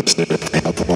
It's never happened.